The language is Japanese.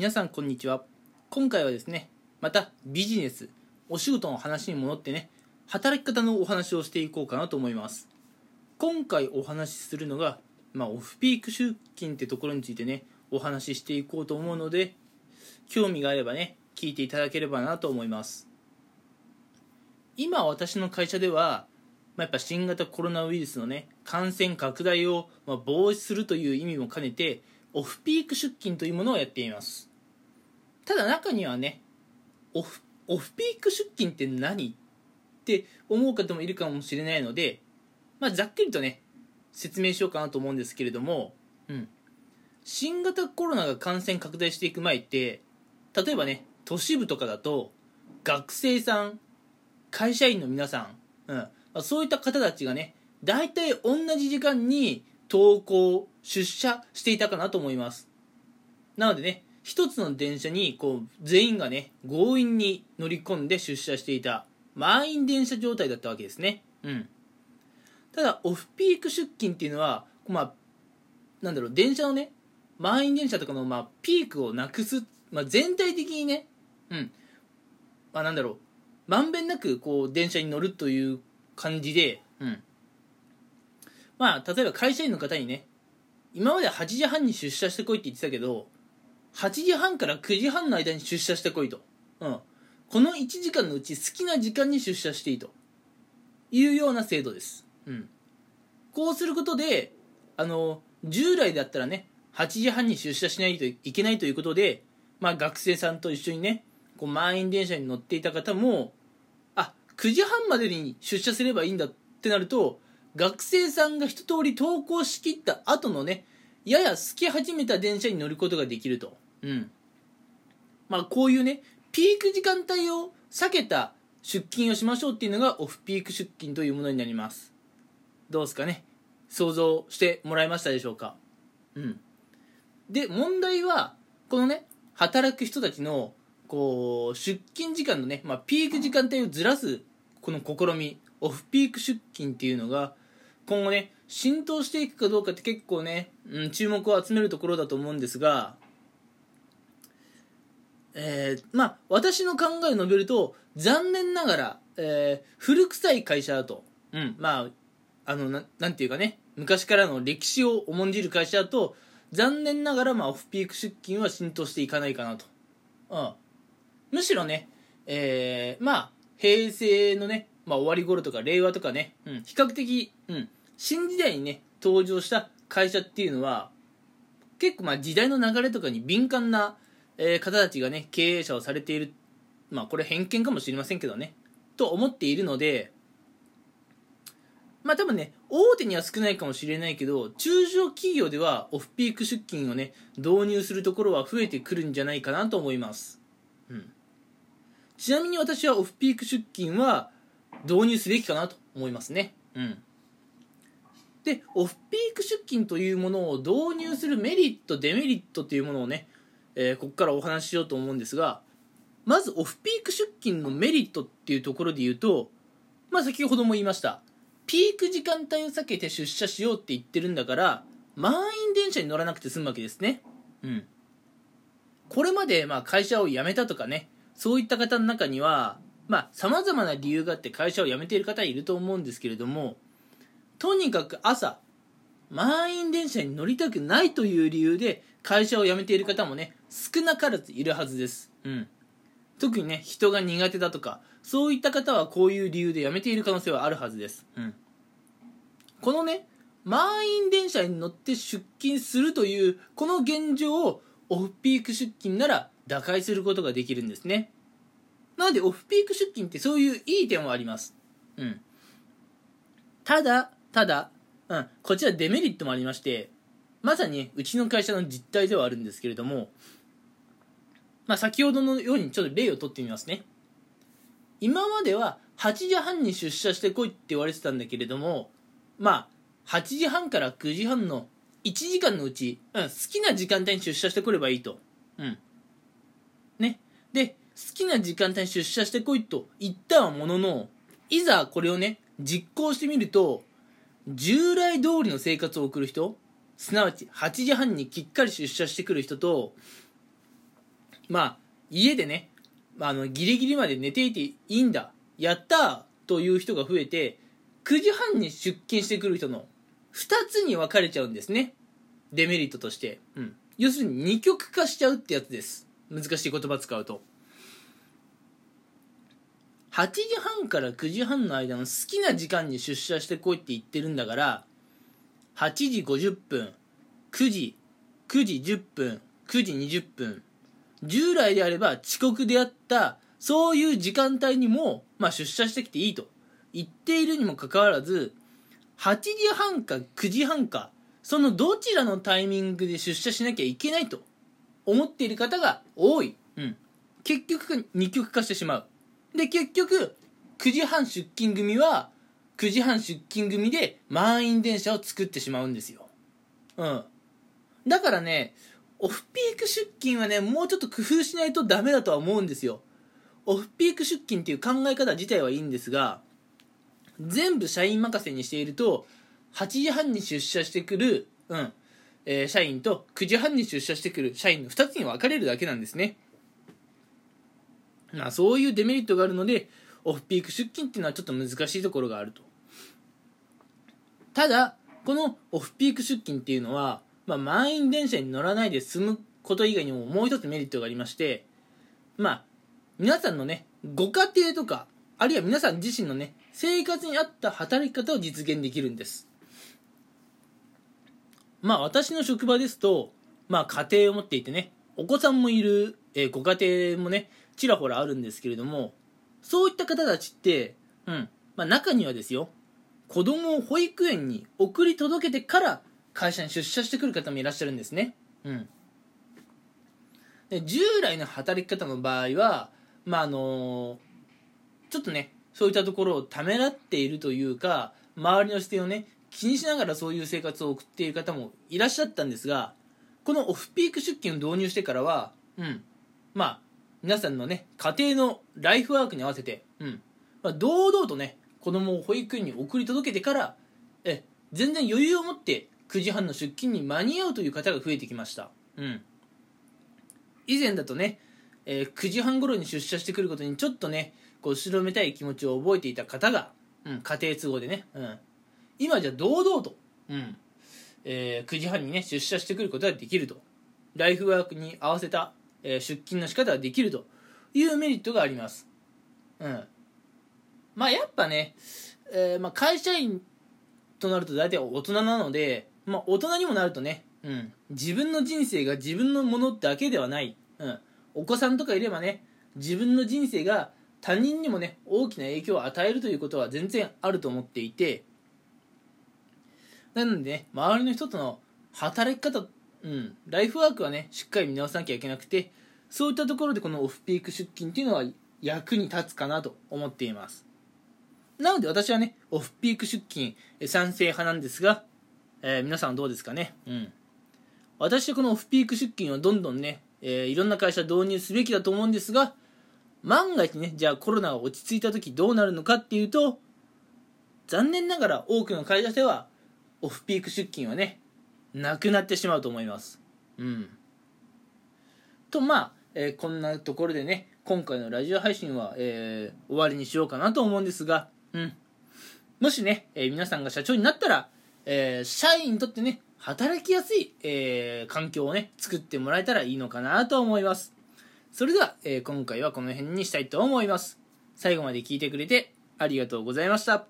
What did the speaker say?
皆さんこんにちは。今回はですねまたビジネスお仕事の話に戻ってね働き方のお話をしていこうかなと思います。今回お話しするのが、まあ、オフピーク出勤ってところについてねお話ししていこうと思うので興味があればね聞いていただければなと思います。今私の会社では、まあ、やっぱ新型コロナウイルスのね感染拡大を、防止するという意味も兼ねてオフピーク出勤というものをやっています。ただ中にはねオフオフピーク出勤って何って思う方もいるかもしれないので、まあ、ざっくりとね説明しようかなと思うんですけれども、うん、新型コロナが感染拡大していく前って例えばね都市部とかだと学生さん会社員の皆さん、うん。まあ、そういった方たちがね大体同じ時間に登校出社していたかなと思います。なのでね一つの電車にこう全員がね強引に乗り込んで出社していた満員電車状態だったわけですね。うん。ただオフピーク出勤っていうのはまあなんだろう電車のね満員電車とかのまあピークをなくす、まあ、全体的にねうん。まあなんだろうまんべんなくこう電車に乗るという感じでうん。まあ例えば会社員の方にね今まで8時半に出社してこいって言ってたけど8時半から9時半の間に出社してこいと、うん、この1時間のうち好きな時間に出社していいと。いうような制度です、うん、こうすることであの従来だったらね8時半に出社しないといけないということで、まあ、学生さんと一緒にねこう満員電車に乗っていた方もあ9時半までに出社すればいいんだってなると学生さんが一通り登校しきった後のねやや好き始めた電車に乗ることができると。うん。まあこういうね、ピーク時間帯を避けた出勤をしましょうっていうのがオフピーク出勤というものになります。どうですかね想像してもらえましたでしょうかうん。で、問題は、このね、働く人たちの、こう、出勤時間のね、まあ、ピーク時間帯をずらす、この試み、オフピーク出勤っていうのが、今後ね、浸透していくかどうかって結構ね、うん、注目を集めるところだと思うんですが、えー、まあ、私の考えを述べると、残念ながら、えー、古臭い会社だと、うん、まあ、あの、ななんていうかね、昔からの歴史を重んじる会社だと、残念ながら、まあ、オフピーク出勤は浸透していかないかなと。うん。むしろね、えー、まあ、平成のね、まあ、終わり頃とか令和とかね、うん、比較的、うん、新時代にね。登場した会社っていうのは結構まあ時代の流れとかに敏感な、え方たちがね経営者をされている。まあこれ偏見かもしれませんけどね。と思っているのでまあ多分ね大手には少ないかもしれないけど中小企業ではオフピーク出勤をね導入するところは増えてくるんじゃないかなと思います、うん、ちなみに私はオフピーク出勤は導入すべきかなと思いますね。うん。でオフピーク出勤というものを導入するメリットデメリットというものをね、えー、ここからお話ししようと思うんですがまずオフピーク出勤のメリットっていうところで言うとまあ先ほども言いましたピーク時間帯を避けて出社しようって言ってるんだから満員電車に乗らなくて済むわけですね。うん。これまでまあ会社を辞めたとかねそういった方の中にはまあ様々な理由があって会社を辞めている方いると思うんですけれどもとにかく朝、満員電車に乗りたくないという理由で会社を辞めている方もね、少なからずいるはずです。うん。特にね、人が苦手だとか、そういった方はこういう理由で辞めている可能性はあるはずです。うん。このね、満員電車に乗って出勤するという、この現状をオフピーク出勤なら打開することができるんですね。なので、オフピーク出勤ってそういういい点はあります。うん。ただ、ただ、うん、こちらデメリットもありまして、まさにうちの会社の実態ではあるんですけれども、まあ、先ほどのようにちょっと例をとってみますね。今までは8時半に出社してこいって言われてたんだけれども、まあ、8時半から9時半の1時間のうち、うん、好きな時間帯に出社してこればいいと。うん。ね。で、好きな時間帯に出社してこいと言ったはものの、いざこれをね、実行してみると、従来通りの生活を送る人すなわち8時半にきっかり出社してくる人とまあ家でねあのギリギリまで寝ていていいんだやったという人が増えて9時半に出勤してくる人の2つに分かれちゃうんですね。デメリットとして、うん、要するに二極化しちゃうってやつです。難しい言葉使うと。8時半から9時半の間の好きな時間に出社してこいって言ってるんだから8時50分9時9時10分9時20分従来であれば遅刻であったそういう時間帯にも、まあ、出社してきていいと。言っているにもかかわらず8時半か9時半かそのどちらのタイミングで出社しなきゃいけないと思っている方が多い、うん、結局二極化してしまう。で結局9時半出勤組は9時半出勤組で満員電車を作ってしまうんですよ。うん。だからねオフピーク出勤はねもうちょっと工夫しないとダメだとは思うんですよ。オフピーク出勤っていう考え方自体はいいんですが全部社員任せにしていると8時半に出社してくる、うんえー、社員と9時半に出社してくる社員の2つに分かれるだけなんですね。まあ、そういうデメリットがあるのでオフピーク出勤っていうのはちょっと難しいところがあると。ただこのオフピーク出勤っていうのは、まあ、満員電車に乗らないで済むこと以外にももう一つメリットがありましてまあ皆さんのねご家庭とかあるいは皆さん自身のね生活に合った働き方を実現できるんですまあ私の職場ですと、まあ家庭を持っていてね、お子さんもいる、えー、ご家庭もね、ちらほらあるんですけれども、そういった方たちって、うん、まあ中にはですよ、子供を保育園に送り届けてから会社に出社してくる方もいらっしゃるんですね。うん。で従来の働き方の場合は、まああのちょっとね、そういったところをためらっているというか、周りの視点をね、気にしながらそういう生活を送っている方もいらっしゃったんですがこのオフピーク出勤を導入してからは、うん、まあ皆さんのね家庭のライフワークに合わせて、うん。まあ、堂々とね子供を保育園に送り届けてからえ全然余裕を持って9時半の出勤に間に合うという方が増えてきました、うん、以前だとね、えー、9時半頃に出社してくることにちょっとねこう後ろめたい気持ちを覚えていた方が、うん、家庭都合でね、うん、今じゃ堂々と、うん。えー、9時半にね出社してくることができると。ライフワークに合わせた、えー、出勤の仕方ができるというメリットがあります。うん。まあやっぱね、えーまあ、会社員となると大体大人なので、まあ、大人にもなるとね、うん、自分の人生が自分のものだけではない、うん、お子さんとかいればね自分の人生が他人にもね大きな影響を与えるということは全然あると思っていて。なのでね、周りの人との働き方、うん、ライフワークはね、しっかり見直さなきゃいけなくて、そういったところでこのオフピーク出勤っていうのは役に立つかなと思っています。なので私はね、オフピーク出勤賛成派なんですが、えー、皆さんどうですかね？うん。私はこのオフピーク出勤をどんどんね、えー、いろんな会社導入すべきだと思うんですが、万が一ね、じゃあコロナが落ち着いた時どうなるのかっていうと、残念ながら多くの会社ではオフピーク出勤はねなくなってしまうと思います。うん。とまあ、えー、こんなところでね今回のラジオ配信は、えー、終わりにしようかなと思うんですが、うん、もしね、えー、皆さんが社長になったら、え社員にとってね働きやすい、え環境をね作ってもらえたらいいのかなと思います。それでは、え今回はこの辺にしたいと思います。最後まで聞いてくれてありがとうございました